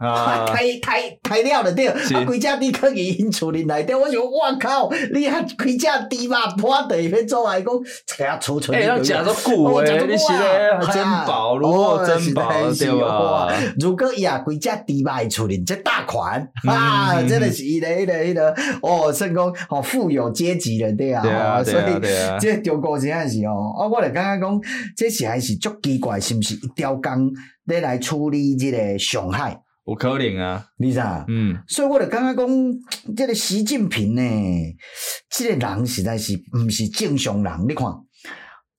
啊，开开开料的对，啊规只猪可以因厝里来对，我就我靠，你还规只猪嘛破地，要做来讲，这样储存。哎，要讲个古诶，你是咧珍宝，如果珍宝对吧？如果呀，规只猪嘛会处理，这大款啊，真的是。伊个一个一个哦，成功哦富有阶级了，对啊，对啊，所以这中国这样是哦，啊，我来刚刚讲，这是还是足奇怪，是不是一条工咧来处理这个上海？有可能啊，你知道？嗯，所以我来刚刚讲，这个习近平呢，这个人实在是不是正常人，你看，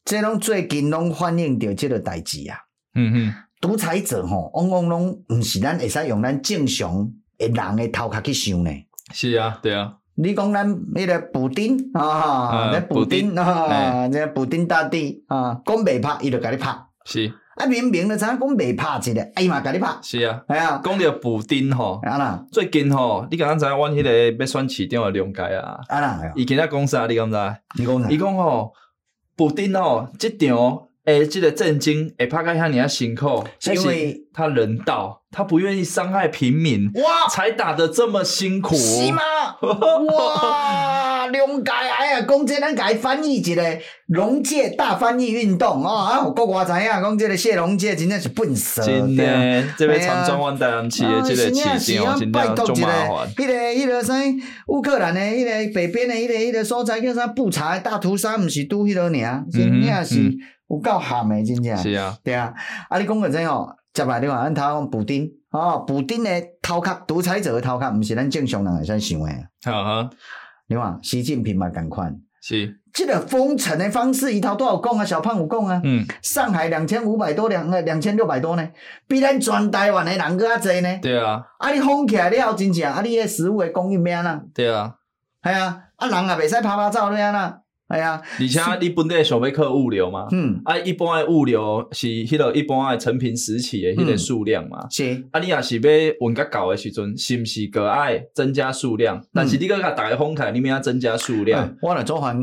这拢最近拢反映到这个代志啊，嗯哼，独裁者吼，往往拢毋是咱会使用咱正常。诶，人诶头壳去想呢？是啊，对啊。你讲咱迄个布丁啊，那布丁啊，那布丁大帝啊，讲未拍，伊就甲你拍。是。啊，明明就知影讲未拍一个，哎嘛，甲你拍。是啊。系啊。讲到布丁吼，啊啦，最近吼，你刚刚知影阮迄个要选市长的龙介啊？啊啦。伊今仔讲啥？你敢知？你讲啥？伊讲吼，布丁吼，即场诶，这个震惊，诶拍甲遐尔啊辛苦，因为。他人道，他不愿意伤害平民，哇，才打得这么辛苦，是吗？哇，龙介哎呀，讲这咱改翻译一个龙界大翻译运动哦，啊，国外知影讲这个谢龙界真的是笨死，真的，这边长庄湾台南市的这个市长，真的中麻烦。迄个迄个啥乌克兰的迄个北边的迄个迄个所在叫啥布查的大屠杀，毋是拄迄个尔，真正是有够咸诶，真正。是啊，对啊，啊，你讲个真哦，接来你话咱头讲补丁。哦，补丁的头壳，独裁者的头壳，毋是咱正常人会使想的。好哈，你看习近平嘛，共款是。这个封城的方式，一头都有讲啊，小胖有讲啊。嗯。上海两千五百多两呃两千六百多呢，比咱全台湾的人搁较济呢。对啊。啊，你封起来了后，真正啊，你个食物的供应咩啊？对啊。系啊，啊人也袂使趴趴走，你安那？系啊，而且你本地想要靠物流嘛？嗯，啊，一般的物流是迄个一般的成品时期的迄个数量嘛？是。啊，你也是要运较高的时阵，是毋是个爱增加数量？但是你个甲大家封开，你免要增加数量。我来做怀，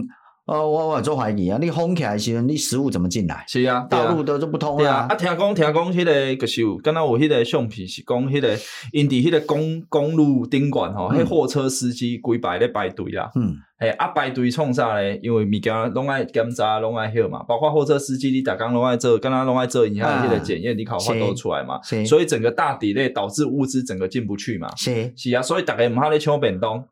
呃，我我做怀疑啊，你封起来时阵，你食物怎么进来？是啊，道路都都不通啊。啊，听讲听讲，迄个就是有，敢若有迄个相片是讲，迄个因伫迄个公公路顶管吼，迄货车司机规排咧排队啦。嗯。诶，啊排队创啥咧？因为物件拢爱检查，拢爱迄嘛。包括货车司机，你逐工拢爱做，敢若拢爱做一下迄个检验，你考法都出来嘛。所以整个大 delay 导致物资整个进不去嘛。是是啊，所以大家毋好咧抢便当。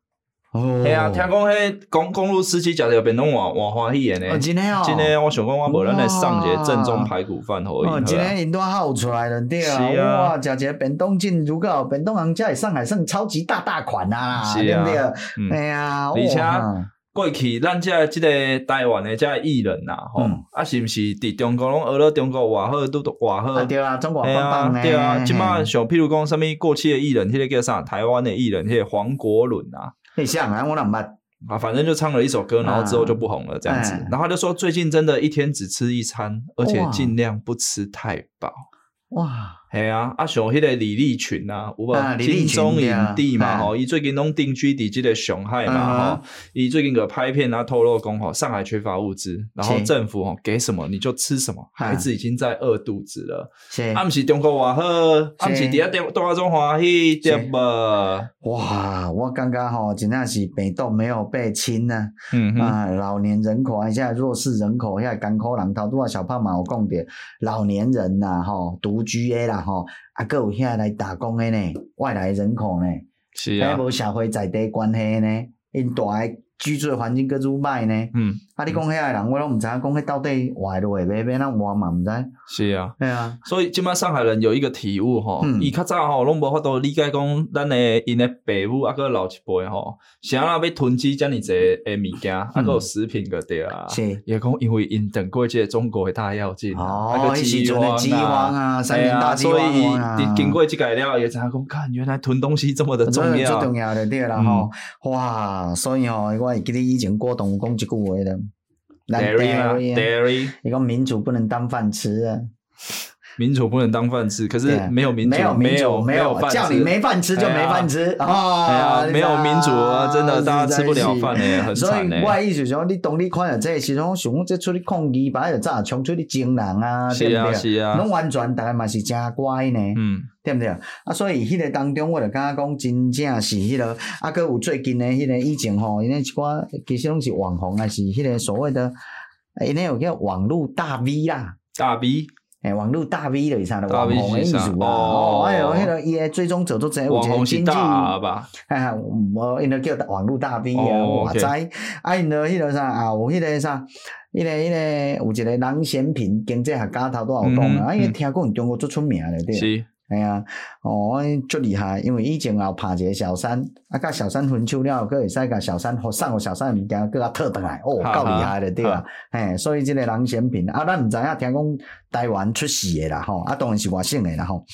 哦。系啊，听讲迄公公路司机食着便当换换欢喜的呢。真的哦。真的，我想讲我无咱来上一个正宗排骨饭互伊。哦，今天因都好出来了，对啊。是啊。哇，食一个便当进如果便当行在上海算超级大大款啊，对不对？哎呀，而且。过去咱这即个台湾的这艺人呐，吼，啊是毋是伫中国拢学了中国偌好，都都偌好？对啊，中国棒棒呢。对啊，即摆像譬如讲什么过去的艺人，迄个叫啥？台湾的艺人，迄个黄国伦啊。很像啊，我哪办啊？反正就唱了一首歌，然后之后就不红了，这样子。然后他就说，最近真的一天只吃一餐，而且尽量不吃太饱。哇。系啊，啊像迄个李立群啊，有无金钟影帝嘛？吼，伊最近拢定居伫即个上海嘛？吼，伊最近个拍片啊，透露讲吼，上海缺乏物资，然后政府吼给什么你就吃什么，孩子已经在饿肚子了。啊，毋是中国话好，啊，毋是伫遐点多种欢喜对无？哇，我感觉吼，真正是病毒没有被清呢。嗯啊，老年人口啊，现在弱势人口，现在艰苦人头拄啊，小胖嘛有讲着，老年人呐，吼，独居诶啦。吼，啊，搁有遐来打工诶呢，外来人口呢，是啊，无社会在地关系呢，因大诶居住诶环境阁愈歹呢，嗯。啊！你讲遐个人，我拢毋知影讲迄到底活落会买买哪活嘛？毋知。是啊，系啊。所以即摆上海人有一个体悟吼，伊较早吼拢无法度理解讲咱诶因诶爸母啊，搁老一辈吼，啥人要囤积遮尔济诶物件，啊，搁有食品个对啊。是。也讲因为因等过即个中国诶大跃进，哦，迄时阵诶饥荒啊，三年大饥荒啊。所以经过即个了，也知影讲，看原来囤东西这么的重要。最重要的对啦吼，哇！所以吼，我会记得以前郭董讲一句话的。dairy 吗？dairy，你讲民主不能当饭吃啊！民主不能当饭吃，可是没有民主，没有没有叫你没饭吃就没饭吃啊！没有民主啊，真的大家吃不了饭呢，很惨呢。所以我意思说，你当你看了这时候，想讲这出去抗议，把就早冲出去惊人啊，对不对？是啊，拢完全大概嘛是真乖呢，嗯，对不对？啊，所以迄个当中，我就感觉讲真正是迄个，啊，阁有最近的迄个疫情吼，因为一寡其实拢是网红，啊是迄个所谓的，因为有叫网络大 V 啦，大 V。诶，网络大 V 的以上的网红的意思啊，哦，哎呦，迄个伊诶追踪者都真有钱经济，哎，我因个叫网络大 V 啊，我知，啊，因个迄个啥啊，有迄个啥，迄个迄个有一个郎咸平经济学家头都有讲啊，啊，伊听讲中国最出名的对。哎呀，哦，足厉害，因为以前也有拍一个小三，啊，甲小三分手了，佫会使甲小三或送互小三物件，佫较退倒来，哦，够厉害了对啊，嘿，所以即个郎咸平，啊，咱毋知影，听讲台湾出世的啦，吼，啊，当然是外省的啦，吼，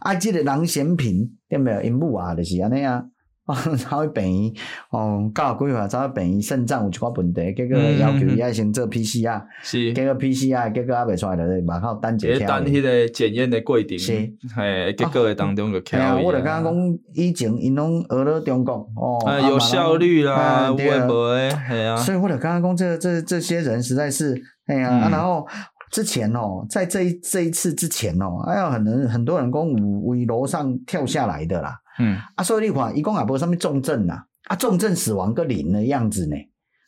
啊，即个郎咸平，对毋对？因母啊，就是安尼啊。哦，走去病院，哦，教规划走去病院，肾脏有一寡问题，结果要求伊爱先做 PCR，是，结果 PCR 结果还未出来，就是马上等一下。等迄个检验的过程，是，嘿，结果当中就跳。啊，我就刚刚讲，以前因拢学了中国，哦，有效率啦，对不对？系啊。所以我就刚刚讲，这这这些人实在是，哎呀，然后。之前哦，在这一这一次之前哦，还有很多很多人讲有为楼上跳下来的啦。嗯，啊，所以你看，一共也无什么重症呐，啊，重症死亡个零的样子呢，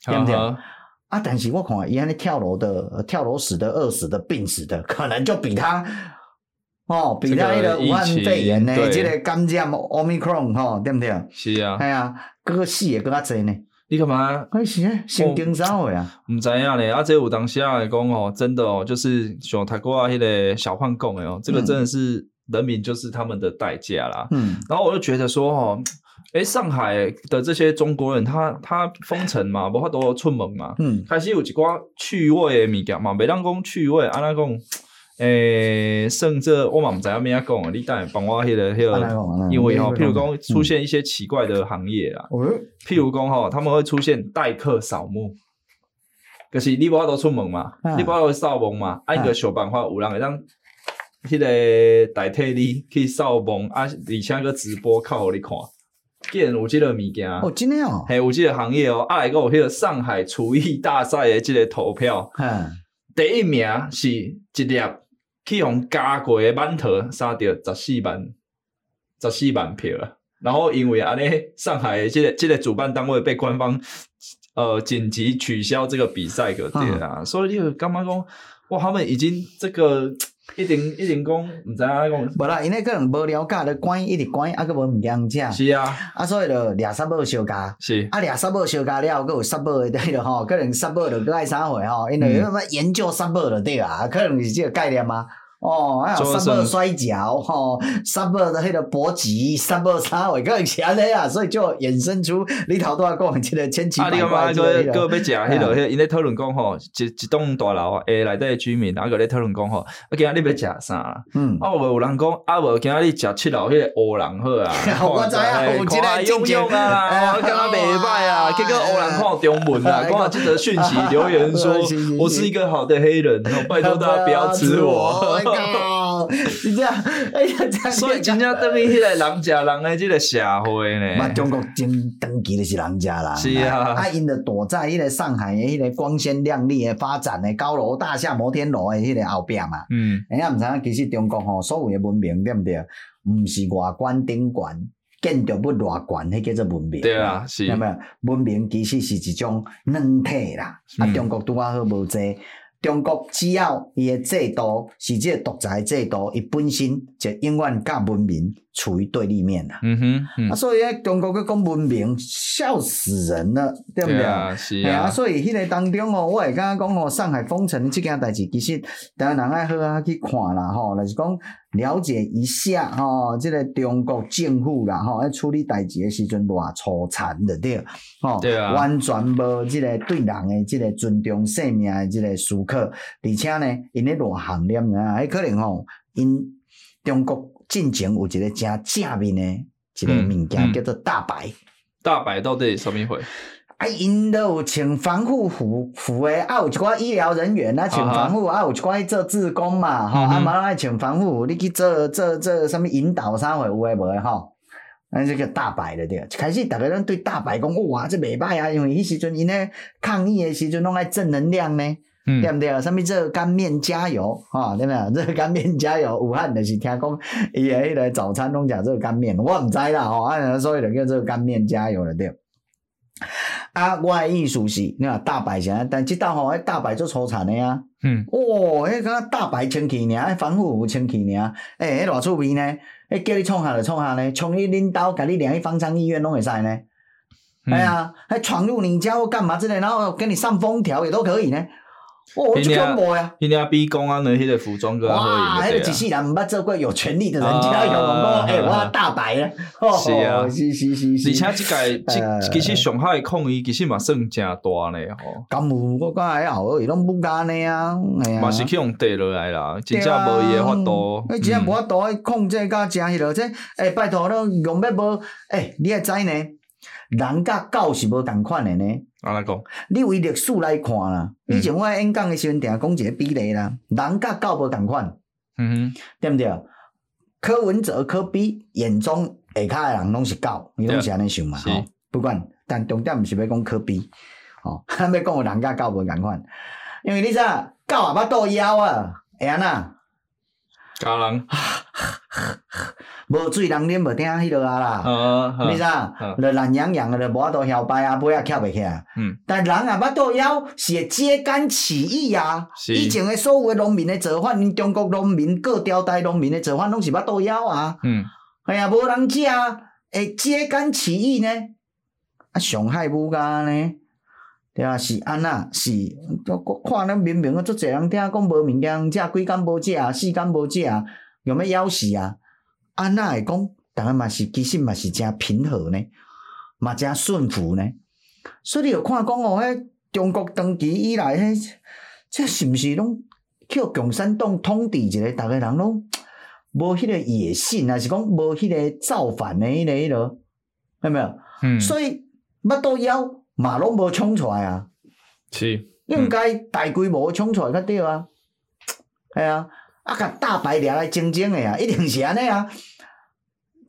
对不对？啊，但是我看伊安尼跳楼的、跳楼死的、饿死的、病死的，可能就比他哦，比他那个武汉肺炎呢，这个感染 Omicron 哈，对不对？是啊，系啊，各个死的更加多呢。你干嘛？哎是啊，神经啥会啊？唔知影咧，啊，这有当时啊来讲哦，真的哦，就是像他过啊，迄个小胖讲的哦，这个真的是人民就是他们的代价啦。嗯，然后我就觉得说哦。诶，上海的这些中国人，他他封城嘛，无法度出门嘛，嗯，开始有一寡趣味的物件嘛，袂当讲趣味，安那讲？诶，甚至我嘛毋知影咩讲，你等下帮我迄、那个迄、那个，因为吼，譬如讲出现一些奇怪的行业啦，嗯、譬如讲吼，他们会出现代客扫墓，可、就是你无法度出门嘛，啊、你无法度扫墓嘛，按、啊、个想办法有人会当迄个代替你去扫墓，啊，而且还个直播靠互你看。既然有即个物件。哦，真诶哦，嘿有即个行业哦，啊，来个有迄个上海厨艺大赛诶，即个投票，嗯，第一名是一粒去用加过诶馒头，杀掉十四万，十四万票啊，然后因为安尼，上海的这个这个主办单位被官方呃紧急取消这个比赛个对啊，嗯、所以你就感觉讲，哇，他们已经这个。一定一定讲，毋知影讲，无啦，因为可能无了解，咧关一直关，啊，佫无物件食。是啊，啊，所以就掠杀母相加。是，啊，掠杀母相加了，佫有杀母的对了吼，可能杀母就佫爱啥货吼，因为什么研究杀母的对啊，可能是即个概念吗？哦，还有沙漠摔跤，吼，沙漠的迄个搏击，沙漠啥话，可能是安尼啊，所以就衍生出你头拄仔讲即个千奇百怪个。啊，你个个要食迄个，迄因咧讨论讲吼，一一栋大楼诶内底居民，啊个咧讨论讲吼，啊今仔日要食啥？嗯，啊无有人讲，啊无今仔日食七楼迄个乌人好啊，我知啊，有即个用用 啊，我感觉袂歹啊，结果乌人看中文啊，看这则讯息留言说，我是一个好的黑人，拜托大家不要吃我。哦，是这样，哎呀，这样，所以真正等于迄个人食人诶，即个社会呢。嘛，中国真长期就是人食人。是啊，啊，因着躲在迄个上海诶迄个光鲜亮丽诶发展诶高楼大厦、摩天楼诶迄个后壁嘛。嗯，人家毋知影，其实中国吼所有诶文明对毋对？毋是外观顶悬，建筑物偌悬，迄叫做文明。对啊，是。文明其实是一种软体啦。啊，中国拄啊好无济。中国只要伊诶制度是即个独裁制度，伊本身就永远甲文明处于对立面啦。嗯哼，嗯啊，所以咧，中国个讲文明，笑死人了，对不对？是啊。啊所以迄个当中哦，我会刚刚讲哦，上海封城即件代志，其实台湾人爱好啊去看啦，吼，就是讲了解一下吼，这个中国政府啦，吼，喺处理代志的时阵偌粗残的对，吼，对啊，完全无这个对人的这个尊重生命的这个思考，而且呢，因咧偌含念啊，还可能吼，因中国进前有一个正正面的一个物件叫做大白。大白到底什么一回？啊，因都有请防护服服诶，啊，有一寡医疗人员啊，请防护，啊，有一寡做志工嘛，吼、啊，嘛爱请防护，你去做做做什么引导啥货有诶无诶吼？啊，这个大白了对，开始大家拢对大白讲，哇，这袂歹啊，因为迄时阵因咧抗议诶时阵拢爱正能量呢，嗯、对毋对？什么热干面加油，吼，对没有？这干面加油，武汉就是听讲伊诶迄个早餐拢食这个干面，我毋知啦，吼，啊，所以就叫热干面加油了对。啊，我的意思是，你看大白啥？但即搭吼，迄大白做粗残的啊。嗯。哦，迄个大白清气尔，迄防护服清气尔。诶、欸，迄偌趣味呢？诶，叫你创下就创下呢，从你领导，甲你连去方舱医院拢会使呢。嗯、哎呀，还闯入你家或干嘛之类，然后给你上封条也都可以呢。哦，就恐怖呀！人家比公安的迄个服装哥哇，迄个一世人毋捌做过有权力的人，家有讲讲，哎，我大白咧，是啊，是是是是，而且即个其实上海抗议其实嘛算正大咧，吼。咁有我讲还好，伊拢不干咧啊，嘛是去用地落来啦，真正无伊诶法度。诶，真正无法度控制甲诚迄落，即诶，拜托咯，用要无，诶，你会知呢，人甲狗是无共款的呢。安尼讲？你为历史来看啦，以前我演讲的时阵，定讲一个比例啦，人甲狗无共款，嗯哼，对毋对？柯文哲、柯比眼中下骹诶人拢是狗，伊拢是安尼想嘛？吼，不管，但重点毋是要讲柯比吼，要讲人甲狗无共款。因为你知影狗也巴肚枵啊，会安那？家人，无水人啉无听迄落啊啦，嗯，你知影？就懒洋洋的，就无法度摇摆啊，尾也翘袂起来。嗯，但人啊，巴肚枵，是会揭竿起义啊！以前的所有的农民的做法，因中国农民各朝代农民的做法，拢是巴肚枵啊。嗯，哎呀，无人食，会揭竿起义呢？啊，上海武甲呢？对啊，是安那？是，我看咱明明啊，足侪人听讲无物件食，几工无食，四工无食，用要枵死啊！安那会讲，逐个嘛是其实嘛是诚平和呢，嘛诚顺服呢。所以你有看讲哦，迄中国长期以来，迄这是毋是拢叫共产党统治一个，逐个人拢无迄个野心，还是讲无迄个造反的迄个迄个，有没有？嗯，所以乜都枵。嘛拢无冲出来啊！是应该大规模冲出来较对啊！系啊，啊甲大白掠来整整诶啊，一定是安尼啊！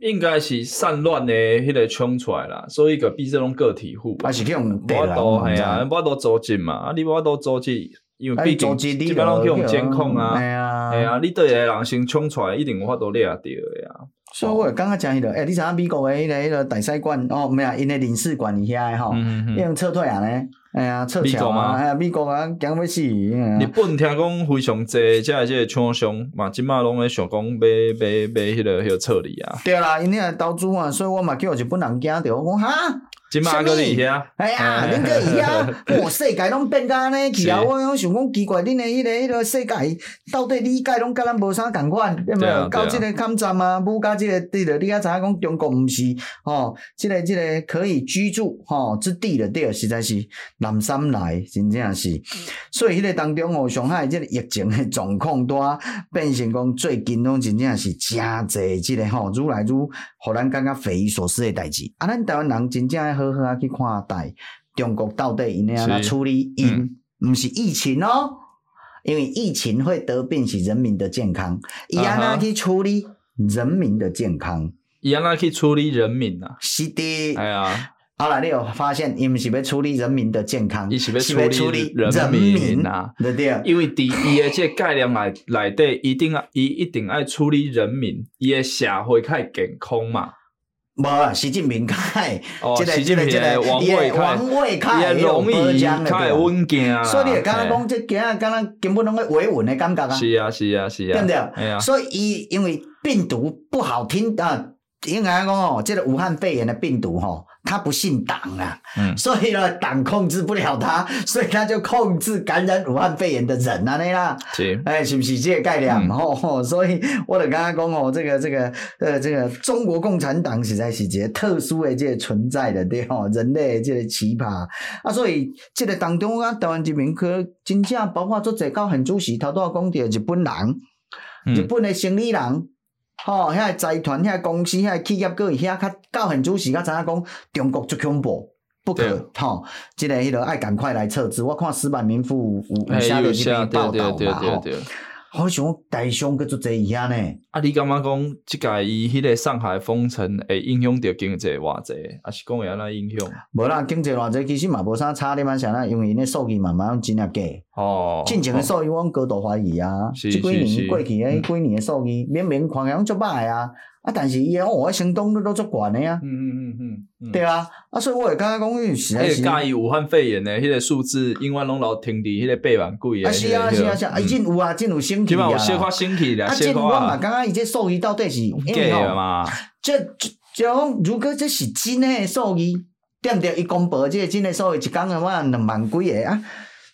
应该是散乱诶，迄个冲出来啦，所以个比这种个体户，啊是去用我都，系啊，无法度组织嘛，啊你无法度组织，因为毕竟基本拢去用监控啊，系啊，系啊，你对个人先冲出来，一定有法度掠着诶啊！所以我会感觉诚迄落，诶，你知影美国诶迄个迄个大使馆哦，毋系啊，因诶领事馆伫遐诶吼，已经撤退啊咧，哎呀，撤侨啊，哎呀，美国啊，惊要死！日本听讲非常济，即个即个厂商嘛，即马拢咧想讲买买买迄个迄个撤离啊。对啦，因遐投资啊，所以我嘛叫日本人惊着，我讲哈。即马搁伫遐，哎呀，恁搁伫遐，哇，世界拢变甲安尼去啊！我我想讲奇怪，恁诶迄个迄个世界到底理解拢甲咱无啥共款，对毋对？到即个抗战啊，武甲即个对了，你较知影讲中国毋是吼，即个即个可以居住吼之地了对，实在是南山来，真正是。所以迄个当中哦，上海即个疫情的状况大，变成讲最近拢真正是诚济即个吼，愈来愈互咱感觉匪夷所思诶代志。啊，咱台湾人真正爱。好好啊，去看待中国到底因安怎处理因，毋是疫情哦，因为疫情会得病是人民的健康，伊安怎去处理人民的健康，伊安怎去处理人民啊？是的，哎呀，好啦，你有发现，伊毋是要处理人民的健康，伊是要处理人民啊，对对，因为伫伊的这概念内内底，一定啊，伊一定爱处理人民，伊的社会较健康嘛。无啊，习近平较哦，习近平诶王位王位较容易开稳健啊，所以你会感觉讲，这今仔刚刚根本拢个维稳的感觉啊，是啊是啊是啊，对不对？哎呀，所以伊因为病毒不好听啊，应该讲哦，这个武汉肺炎的病毒吼。他不信党啊，嗯、所以呢，党控制不了他，所以他就控制感染武汉肺炎的人啊，那啦，是，哎，是不是这个概念？嗯、吼吼，所以我就刚刚讲哦，这个这个呃，这个中国共产党实在是一个特殊的这个存在的对吼，人类的这个奇葩。啊，所以这个当中啊，台湾人民可真正包括做最高很主席，头都要讲到日本人，嗯、日本的生理人。吼，遐个财团、遐个公司、遐个企业，佫伊遐较到很主时，较知影讲中国足恐怖，不可吼，即个迄个爱赶快来撤资。我看石板民夫有有写了一篇报道嘛吼。我想讲台商搁做侪伊遐呢？啊，你感觉讲即届伊迄个上海封城会影响着经济偌济，还是讲会安怎影响？无啦，经济偌济其实嘛无啥差，你嘛想啦，因为因个数据慢慢真啊假。哦。进前诶数据阮高度怀疑啊，即几年过去诶几年诶数据，明明看起来拢足歹啊。啊！但是伊哦，我行动都都足悬诶啊。嗯嗯嗯嗯，对啊。啊，所以我会感觉讲，实在是。介意武汉肺炎诶迄个数字，永远拢老停伫迄个八万几啊。是啊是啊是啊，啊，真有啊，真有升起啊。起码有小可升起啦，小可。啊，真我嘛感觉伊这数据到底是假嘛？这就讲，如果这是真诶数据，对毋对？伊公布这个真诶数据，一工诶话两万几个啊。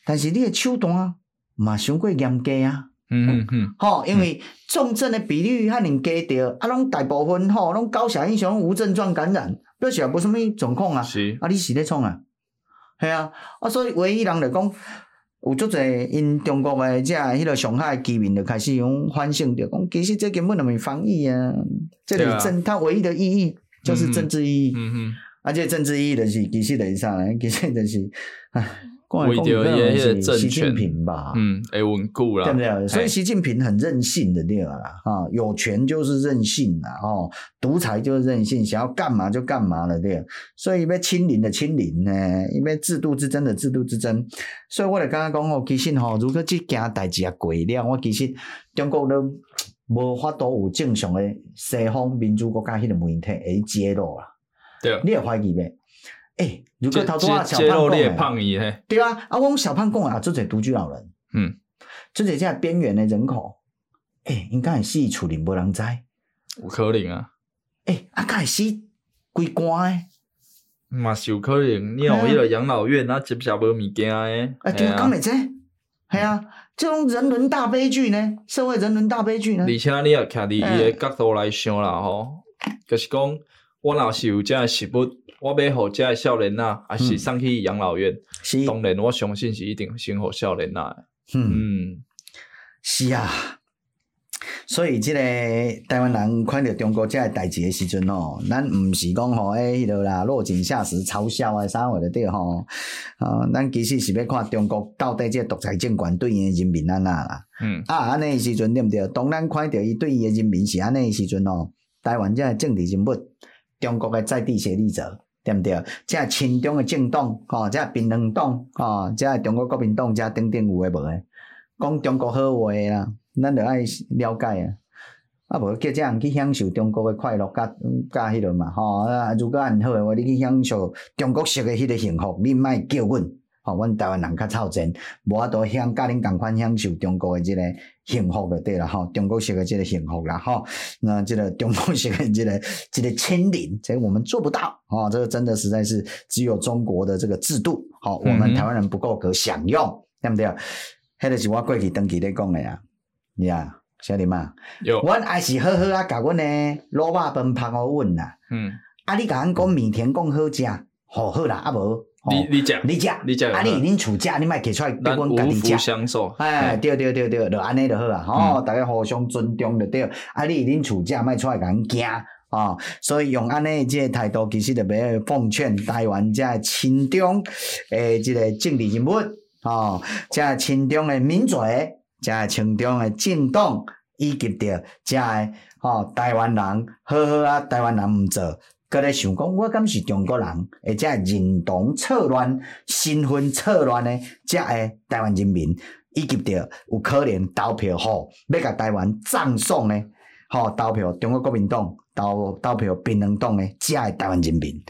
但是你诶手段嘛，伤过严格啊。嗯嗯，吼，因为重症的比率较尔低着，啊，拢大部分吼，拢高血压上无症状感染，表示也无什么状况啊。是，啊，你是咧创啊？系啊，啊，所以唯一人来讲，有足侪因中国诶，即系迄个上海居民就开始用反省着讲，其实这根本就没防疫啊，这里政它唯一的意义就是政治意义。嗯哼，啊，这政治意义就是其实就是啥呢？其实就是，唉。为着伊迄个习近平吧，嗯，会稳固啦，对不对？所以习近平很任性的对吧？啊，有权就是任性啦，哦，独裁就是任性，想要干嘛就干嘛了，对。所以要清零的清零呢，因为制度之争的制度之争。所以我就刚刚讲哦，其实吼，如果这件代志啊过了，我其实中国都无法度有正常的西方民主国家迄个媒体会揭露啦。对，你也怀疑呗？诶、欸，如果头拄仔小胖讲诶，对啊，啊，我小胖讲啊，做者独居老人，嗯，做者在边缘的人口，诶、欸，应该是死厝里无人知，有可能啊，诶、欸，啊，该死规关诶，嘛是有可能，你有迄个养老院啊，接下无物件诶，啊，对啊，讲袂这，系啊，这种人伦大悲剧呢，社会人伦大悲剧呢，而且你也徛伫伊诶角度来想啦，吼，就是讲我若是有这实物。我要好遮诶少年呐，还是送去养老院。嗯、是，当然我相信是一定先好少年呐。嗯，嗯是啊。所以，即个台湾人看着中国遮个代志诶时阵哦，咱毋是讲吼诶，迄落啦，落井下石嘲笑啊，啥话的对吼。啊，咱其实是要看中国到底即个独裁政权对伊的人民安怎啦。嗯。啊，安尼时阵对毋对？当咱看着伊对伊的人民是安尼时阵哦，台湾遮个政治人物，中国诶在地协力者。对不对？这亲中的政党，吼，这槟榔党，吼，这中国国民党，遮等等有诶无诶？讲中国好话啦，咱着爱了解啊。啊，无叫遮人去享受中国诶快乐，甲甲迄落嘛，吼。啊，如果按好诶话，你去享受中国式诶迄个幸福，你莫叫阮。吼，阮台湾人较操钱，无法度享甲恁共款享受中国诶即个幸福就对了吼，中国式诶即个幸福啦吼，那即个中国式诶即个即个亲邻，这个我们做不到吼，这个真的实在是只有中国的这个制度，吼，我们台湾人不够格享用，嗯、对不对？迄个是我过去登记咧讲诶呀，呀，晓得吗？有，阮还是好好啊，甲阮诶卤肉饭拍互阮啦，嗯，啊，你甲阮讲米田讲好食，好好啦，啊无。你你食，你食，你食，啊你恁厝食，你莫摕出来给阮家己食。相。哎，对对对对，就安尼就好啊，吼，大家互相尊重就对。啊，你恁厝食，莫出来甲阮惊啊，所以用安尼即个态度，其实特别奉劝台湾遮亲中诶，即个政治人物啊，遮亲中诶民族，遮亲中诶政党，以及着遮诶吼台湾人，好好啊，台湾人毋做。搁咧想讲，我敢是中国人，而且认同错乱、身份错乱的遮个台湾人民，以及着有可能投票吼，要甲台湾葬送诶吼投票中国国民党投投票槟榔党诶遮个台湾人民，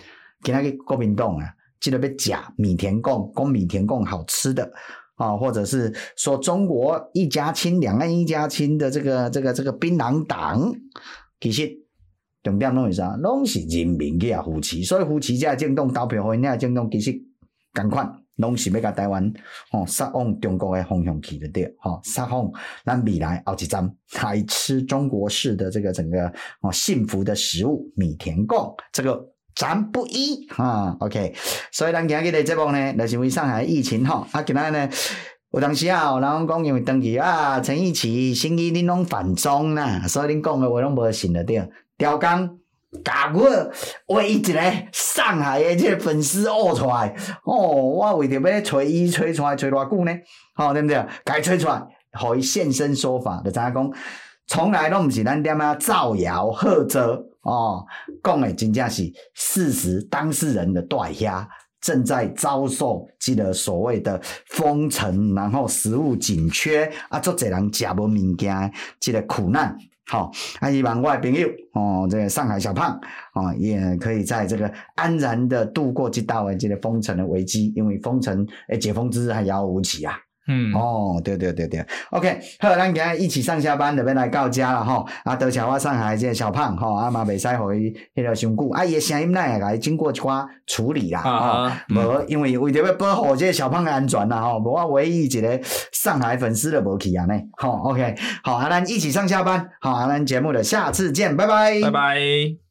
今仔日国民党啊，记得要食米田共，讲米田共好吃的啊，或者是说中国一家亲、两岸一家亲的这个这个这个槟榔党，其实。重点拢是啥？拢是人民去扶持，所以扶持这政党投票，互因遐政党其实共款，拢是要甲台湾吼杀往中国诶方向去的对，吼杀往咱未来后一站来吃中国式的这个整个哦幸福的食物米田共，这个咱不依哈。OK，所以咱今日的节目呢，就是因为上海疫情吼，啊，今仔呢有当时啊，人讲因为登记啊，陈奕齐、新义恁拢反中啦，所以恁讲诶话拢无信的对。刁刚，甲我为一个上海的这个粉丝恶出来，哦，我为着要找伊吹出来吹偌久呢？好、哦，对不对？该吹出来，互伊现身说法，就知影讲，从来拢毋是咱点啊造谣吓责哦，讲的真正是事实，当事人的大兄正在遭受这个所谓的封城，然后食物紧缺啊，足侪人食无物件，这个苦难。好，啊，希望我的朋友哦，这个上海小胖哦，也可以在这个安然的度过这大危机的封城的危机，因为封城诶解封之日还遥遥无期啊。嗯，哦，对对对对，OK，好，咱今日一起上下班就要来到家了吼。啊，多谢我上海这个小胖吼，啊嘛袂使互伊迄个伤久，啊伊的声音咱也甲伊经过一寡处理啦，啊，无、嗯，因为为着要保护这个小胖的安全啦，吼，无我唯一一个上海粉丝都无去啊呢，吼，OK，好，啊，咱一起上下班，好，啊，咱节目的下次见，拜拜，拜拜。